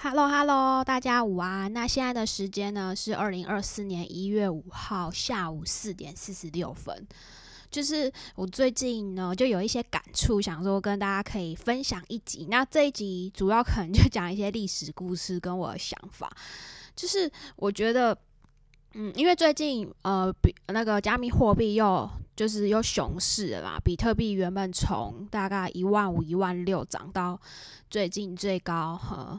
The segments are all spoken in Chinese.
Hello Hello，大家午安。那现在的时间呢是二零二四年一月五号下午四点四十六分。就是我最近呢就有一些感触，想说跟大家可以分享一集。那这一集主要可能就讲一些历史故事跟我的想法。就是我觉得，嗯，因为最近呃，比那个加密货币又就是又熊市了嘛，比特币原本从大概一万五、一万六涨到最近最高和。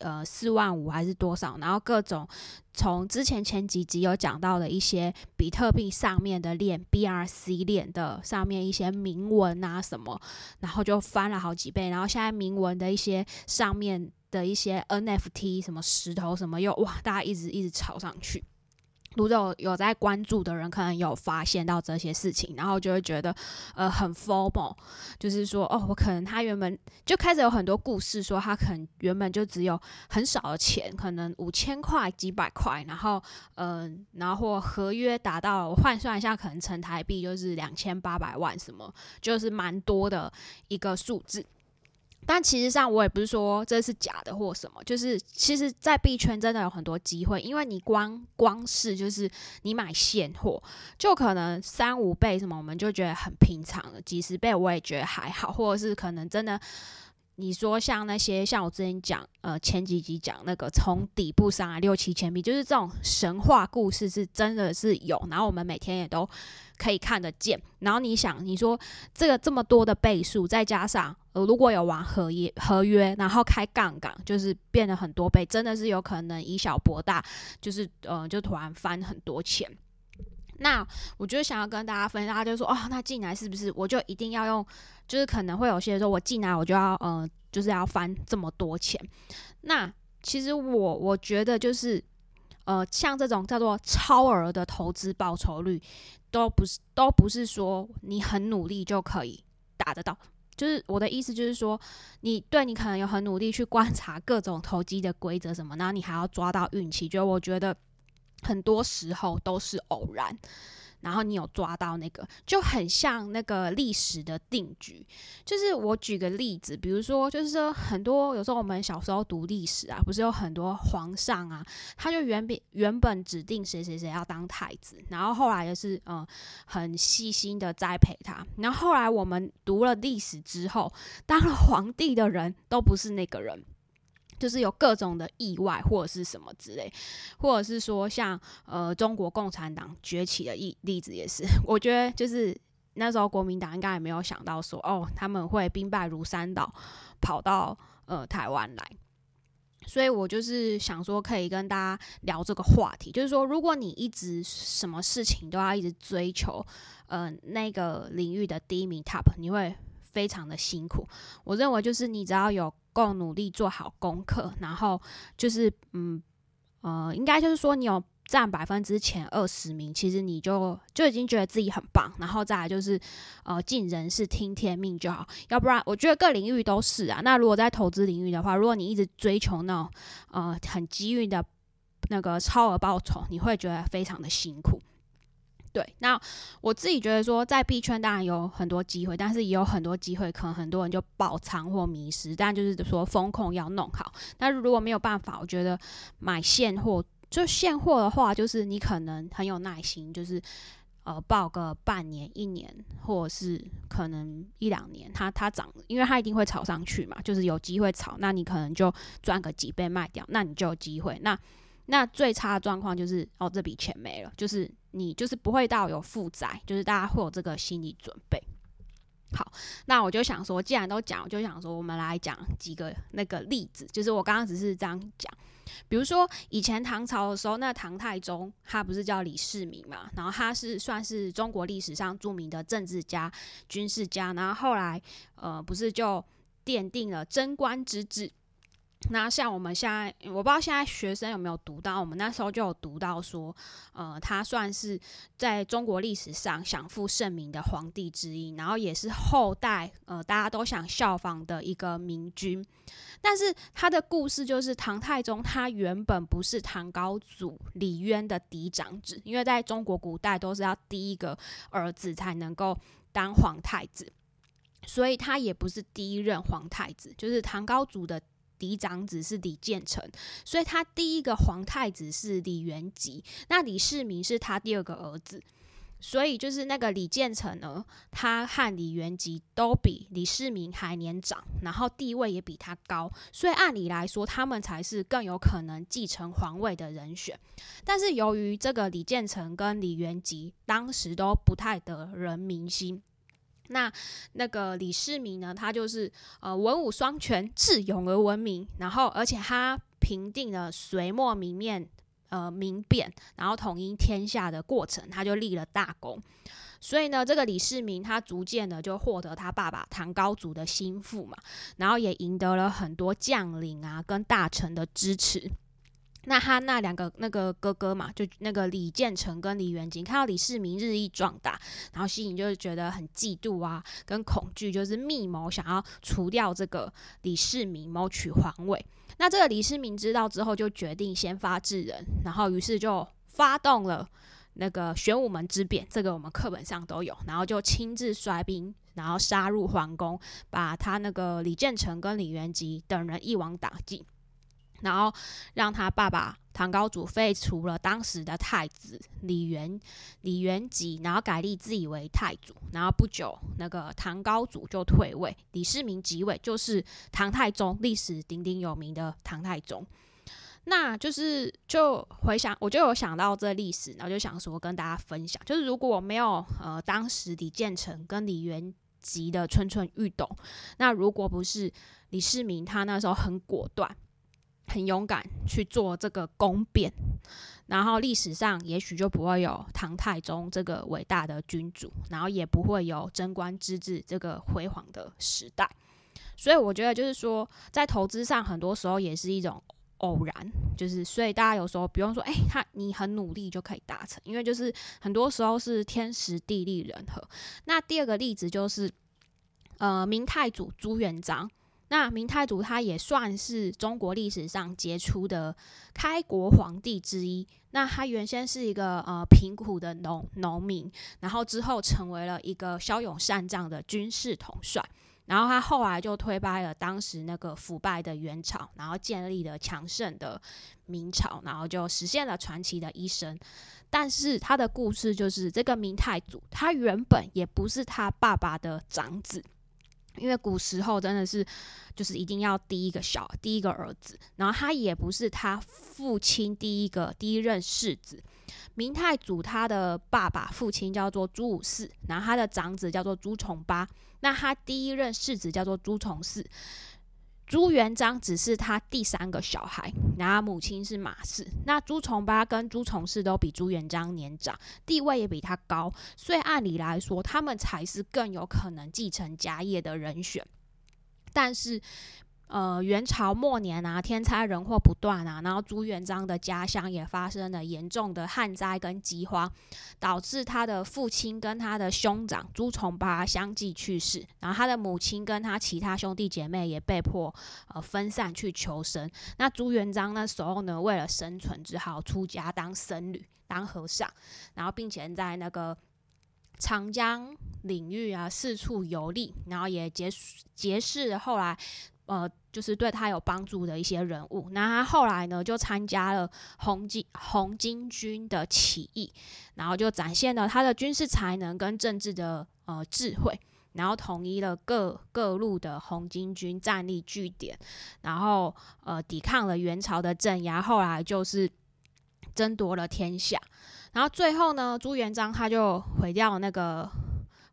呃，四万五还是多少？然后各种从之前前几集有讲到的一些比特币上面的链 BRC 链的上面一些铭文啊什么，然后就翻了好几倍。然后现在铭文的一些上面的一些 NFT 什么石头什么又哇，大家一直一直炒上去。如果有在关注的人，可能有发现到这些事情，然后就会觉得，呃，很 formal，就是说，哦，我可能他原本就开始有很多故事，说他可能原本就只有很少的钱，可能五千块、几百块，然后，嗯，然后或合约达到，换算一下，可能成台币就是两千八百万，什么，就是蛮多的一个数字。但其实上，我也不是说这是假的或什么，就是其实，在币圈真的有很多机会，因为你光光是就是你买现货，就可能三五倍什么，我们就觉得很平常了，几十倍我也觉得还好，或者是可能真的。你说像那些像我之前讲，呃，前几集讲那个从底部上来六七千币，就是这种神话故事是真的是有，然后我们每天也都可以看得见。然后你想，你说这个这么多的倍数，再加上呃，如果有玩合约合约，然后开杠杆，就是变得很多倍，真的是有可能以小博大，就是呃，就突然翻很多钱。那我就想要跟大家分享，大家就说哦，那进来是不是我就一定要用？就是可能会有些人说，我进来我就要呃，就是要翻这么多钱。那其实我我觉得就是呃，像这种叫做超额的投资报酬率，都不是都不是说你很努力就可以达得到。就是我的意思就是说，你对你可能有很努力去观察各种投机的规则什么，然后你还要抓到运气。就我觉得。很多时候都是偶然，然后你有抓到那个，就很像那个历史的定局。就是我举个例子，比如说，就是说很多有时候我们小时候读历史啊，不是有很多皇上啊，他就原本原本指定谁谁谁要当太子，然后后来就是嗯很细心的栽培他，然后后来我们读了历史之后，当了皇帝的人都不是那个人。就是有各种的意外或者是什么之类，或者是说像呃中国共产党崛起的例例子也是，我觉得就是那时候国民党应该也没有想到说哦他们会兵败如山倒，跑到呃台湾来，所以我就是想说可以跟大家聊这个话题，就是说如果你一直什么事情都要一直追求呃那个领域的第一名 top，你会非常的辛苦。我认为就是你只要有。够努力做好功课，然后就是嗯呃，应该就是说你有占百分之前二十名，其实你就就已经觉得自己很棒。然后再来就是呃，尽人事听天命就好。要不然，我觉得各领域都是啊。那如果在投资领域的话，如果你一直追求那种呃很机遇的那个超额报酬，你会觉得非常的辛苦。对，那我自己觉得说，在币圈当然有很多机会，但是也有很多机会，可能很多人就爆仓或迷失。但就是说，风控要弄好。但如果没有办法，我觉得买现货，就现货的话，就是你可能很有耐心，就是呃，报个半年、一年，或者是可能一两年，它它涨，因为它一定会炒上去嘛，就是有机会炒，那你可能就赚个几倍卖掉，那你就有机会。那那最差的状况就是，哦，这笔钱没了，就是你就是不会到有负债，就是大家会有这个心理准备。好，那我就想说，既然都讲，我就想说，我们来讲几个那个例子，就是我刚刚只是这样讲，比如说以前唐朝的时候，那唐太宗他不是叫李世民嘛，然后他是算是中国历史上著名的政治家、军事家，然后后来呃，不是就奠定了贞观之治。那像我们现在，我不知道现在学生有没有读到，我们那时候就有读到说，呃，他算是在中国历史上享负盛名的皇帝之一，然后也是后代呃大家都想效仿的一个明君。但是他的故事就是唐太宗，他原本不是唐高祖李渊的嫡长子，因为在中国古代都是要第一个儿子才能够当皇太子，所以他也不是第一任皇太子，就是唐高祖的。嫡长子是李建成，所以他第一个皇太子是李元吉，那李世民是他第二个儿子。所以就是那个李建成呢，他和李元吉都比李世民还年长，然后地位也比他高，所以按理来说，他们才是更有可能继承皇位的人选。但是由于这个李建成跟李元吉当时都不太得人民心，那那个李世民呢，他就是呃文武双全、智勇而闻名，然后而且他平定了隋末民变。呃，民变，然后统一天下的过程，他就立了大功。所以呢，这个李世民他逐渐的就获得他爸爸唐高祖的心腹嘛，然后也赢得了很多将领啊跟大臣的支持。那他那两个那个哥哥嘛，就那个李建成跟李元吉，看到李世民日益壮大，然后心里就是觉得很嫉妒啊，跟恐惧，就是密谋想要除掉这个李世民，谋取皇位。那这个李世民知道之后，就决定先发制人，然后于是就发动了那个玄武门之变，这个我们课本上都有，然后就亲自率兵，然后杀入皇宫，把他那个李建成跟李元吉等人一网打尽。然后让他爸爸唐高祖废除了当时的太子李元李元吉，然后改立自己为太祖。然后不久，那个唐高祖就退位，李世民即位，就是唐太宗，历史鼎鼎有名的唐太宗。那就是就回想，我就有想到这历史，然后就想说跟大家分享，就是如果没有呃当时李建成跟李元吉的蠢蠢欲动，那如果不是李世民他那时候很果断。很勇敢去做这个攻变，然后历史上也许就不会有唐太宗这个伟大的君主，然后也不会有贞观之治这个辉煌的时代。所以我觉得就是说，在投资上很多时候也是一种偶然，就是所以大家有时候不用说，哎，他你很努力就可以达成，因为就是很多时候是天时地利人和。那第二个例子就是，呃，明太祖朱元璋。那明太祖他也算是中国历史上杰出的开国皇帝之一。那他原先是一个呃贫苦的农农民，然后之后成为了一个骁勇善战的军事统帅。然后他后来就推翻了当时那个腐败的元朝，然后建立了强盛的明朝，然后就实现了传奇的一生。但是他的故事就是这个明太祖，他原本也不是他爸爸的长子。因为古时候真的是，就是一定要第一个小第一个儿子，然后他也不是他父亲第一个第一任世子。明太祖他的爸爸父亲叫做朱五四，然后他的长子叫做朱重八，那他第一任世子叫做朱重四。朱元璋只是他第三个小孩，然后母亲是马氏。那朱重八跟朱重四都比朱元璋年长，地位也比他高，所以按理来说，他们才是更有可能继承家业的人选。但是。呃，元朝末年啊，天灾人祸不断啊，然后朱元璋的家乡也发生了严重的旱灾跟饥荒，导致他的父亲跟他的兄长朱重八相继去世，然后他的母亲跟他其他兄弟姐妹也被迫呃分散去求生。那朱元璋那时候呢，为了生存，只好出家当僧侣、当和尚，然后并且在那个长江领域啊四处游历，然后也结结识后来。呃，就是对他有帮助的一些人物。那他后来呢，就参加了红巾红巾军的起义，然后就展现了他的军事才能跟政治的呃智慧，然后统一了各各路的红巾军战力据点，然后呃抵抗了元朝的镇压。后来就是争夺了天下，然后最后呢，朱元璋他就毁掉那个。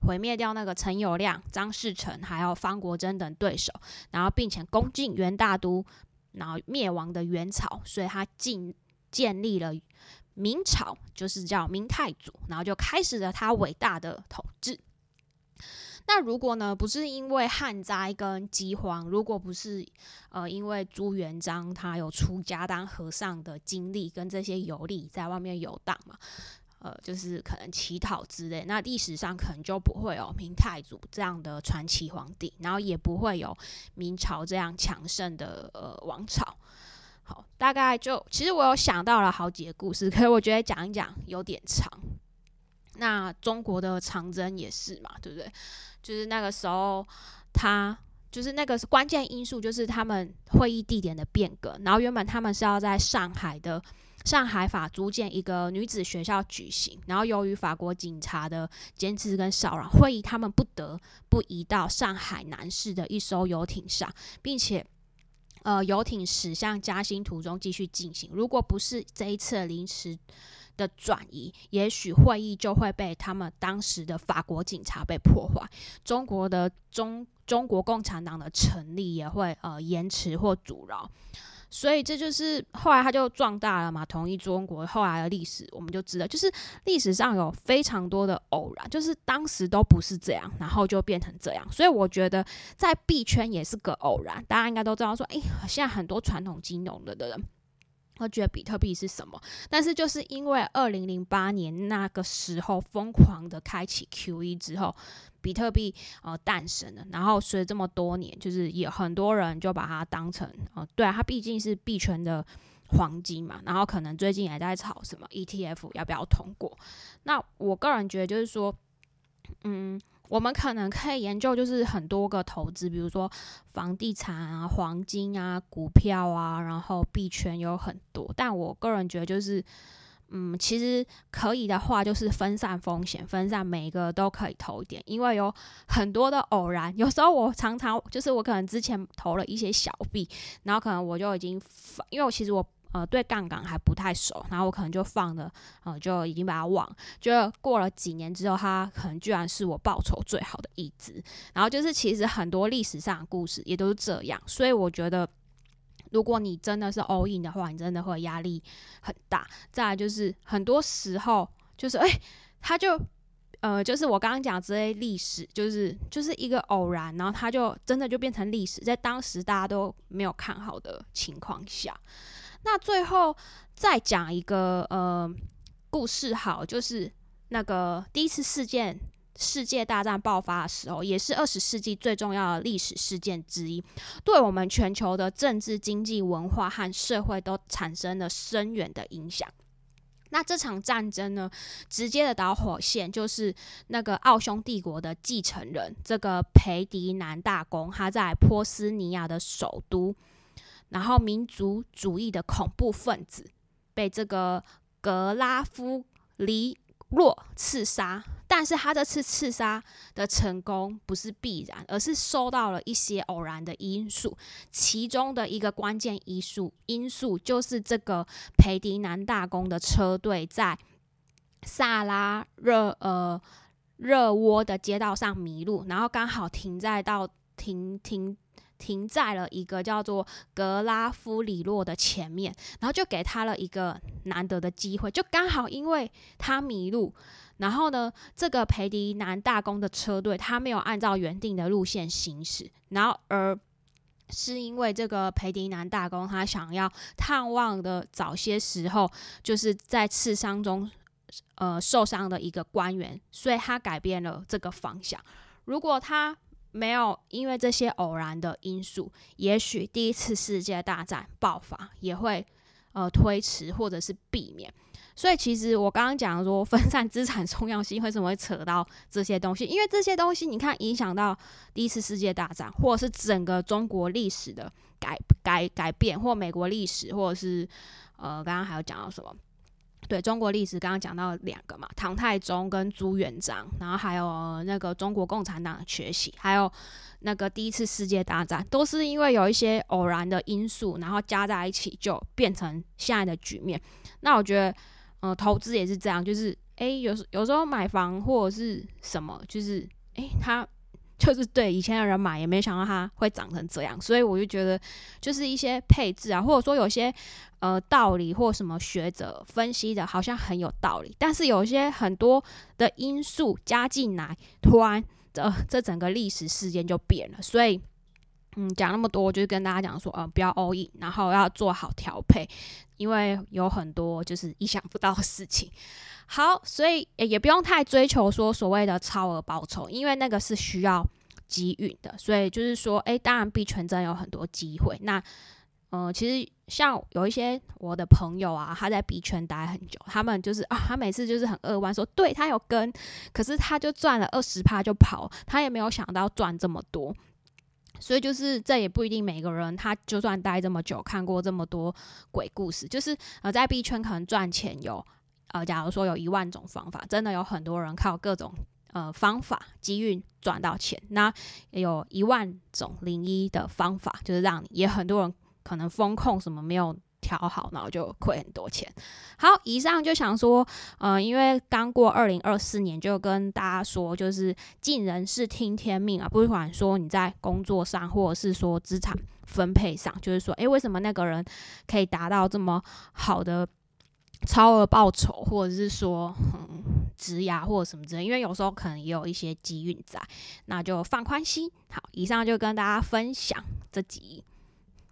毁灭掉那个陈友谅、张士诚还有方国珍等对手，然后并且攻进元大都，然后灭亡的元朝，所以他进建立了明朝，就是叫明太祖，然后就开始了他伟大的统治。那如果呢，不是因为旱灾跟饥荒，如果不是呃因为朱元璋他有出家当和尚的经历跟这些游历在外面游荡嘛？呃，就是可能乞讨之类，那历史上可能就不会有明太祖这样的传奇皇帝，然后也不会有明朝这样强盛的呃王朝。好，大概就其实我有想到了好几个故事，可是我觉得讲一讲有点长。那中国的长征也是嘛，对不对？就是那个时候他就是那个关键因素，就是他们会议地点的变更。然后原本他们是要在上海的上海法租建一个女子学校举行，然后由于法国警察的坚持跟骚扰，会议他们不得不移到上海南市的一艘游艇上，并且。呃，游艇驶向嘉兴途中继续进行。如果不是这一次临时的转移，也许会议就会被他们当时的法国警察被破坏。中国的中中国共产党的成立也会呃延迟或阻挠。所以这就是后来他就壮大了嘛，统一中国后来的历史，我们就知道，就是历史上有非常多的偶然，就是当时都不是这样，然后就变成这样。所以我觉得在币圈也是个偶然，大家应该都知道说，哎，现在很多传统金融的的人。会觉得比特币是什么？但是就是因为二零零八年那个时候疯狂的开启 Q E 之后，比特币呃诞生了。然后随着这么多年，就是也很多人就把它当成呃，对，它毕竟是币圈的黄金嘛。然后可能最近也在炒什么 E T F 要不要通过？那我个人觉得就是说，嗯。我们可能可以研究，就是很多个投资，比如说房地产啊、黄金啊、股票啊，然后币圈有很多。但我个人觉得，就是嗯，其实可以的话，就是分散风险，分散每一个都可以投一点，因为有很多的偶然。有时候我常常就是我可能之前投了一些小币，然后可能我就已经，因为其实我。呃，对杠杆还不太熟，然后我可能就放了，呃，就已经把它忘。就过了几年之后，它可能居然是我报酬最好的一只。然后就是，其实很多历史上的故事也都是这样。所以我觉得，如果你真的是 all in 的话，你真的会压力很大。再来就是，很多时候就是，哎，它就，呃，就是我刚刚讲这些历史，就是就是一个偶然，然后它就真的就变成历史，在当时大家都没有看好的情况下。那最后再讲一个呃故事，好，就是那个第一次事件世界大战爆发的时候，也是二十世纪最重要的历史事件之一，对我们全球的政治、经济、文化和社会都产生了深远的影响。那这场战争呢，直接的导火线就是那个奥匈帝国的继承人，这个裴迪南大公，他在波斯尼亚的首都。然后民族主义的恐怖分子被这个格拉夫里洛刺杀，但是他这次刺杀的成功不是必然，而是受到了一些偶然的因素。其中的一个关键因素因素就是这个裴迪南大公的车队在萨拉热呃热窝的街道上迷路，然后刚好停在到停停。停在了一个叫做格拉夫里洛的前面，然后就给他了一个难得的机会，就刚好因为他迷路，然后呢，这个裴迪南大公的车队他没有按照原定的路线行驶，然后而是因为这个裴迪南大公他想要探望的早些时候就是在刺伤中呃受伤的一个官员，所以他改变了这个方向。如果他没有，因为这些偶然的因素，也许第一次世界大战爆发也会呃推迟或者是避免。所以其实我刚刚讲说分散资产重要性为什么会扯到这些东西？因为这些东西你看影响到第一次世界大战，或者是整个中国历史的改改改变，或美国历史，或者是呃刚刚还有讲到什么？对中国历史，刚刚讲到两个嘛，唐太宗跟朱元璋，然后还有那个中国共产党的崛起，还有那个第一次世界大战，都是因为有一些偶然的因素，然后加在一起就变成现在的局面。那我觉得，嗯，投资也是这样，就是诶，有时有时候买房或者是什么，就是诶，他。就是对以前的人买，也没想到它会长成这样，所以我就觉得，就是一些配置啊，或者说有些呃道理或什么学者分析的，好像很有道理，但是有一些很多的因素加进来，突然这这整个历史事件就变了。所以，嗯，讲那么多，就是跟大家讲说，呃，不要 all in，然后要做好调配，因为有很多就是意想不到的事情。好，所以也不用太追求说所谓的超额报酬，因为那个是需要机遇的。所以就是说，诶，当然币圈真有很多机会。那，呃，其实像有一些我的朋友啊，他在币圈待很久，他们就是啊，他每次就是很扼腕说，对他有跟，可是他就赚了二十趴就跑，他也没有想到赚这么多。所以就是这也不一定每个人他就算待这么久，看过这么多鬼故事，就是呃在币圈可能赚钱有呃假如说有一万种方法，真的有很多人靠各种呃方法机运赚到钱，那有一万种零一的方法，就是让你也很多人可能风控什么没有。调好，然后就亏很多钱。好，以上就想说，嗯，因为刚过二零二四年，就跟大家说，就是尽人事听天命啊。不管说你在工作上，或者是说资产分配上，就是说，诶，为什么那个人可以达到这么好的超额报酬，或者是说，嗯，职涯或者什么之类？因为有时候可能也有一些机运在，那就放宽心。好，以上就跟大家分享这集。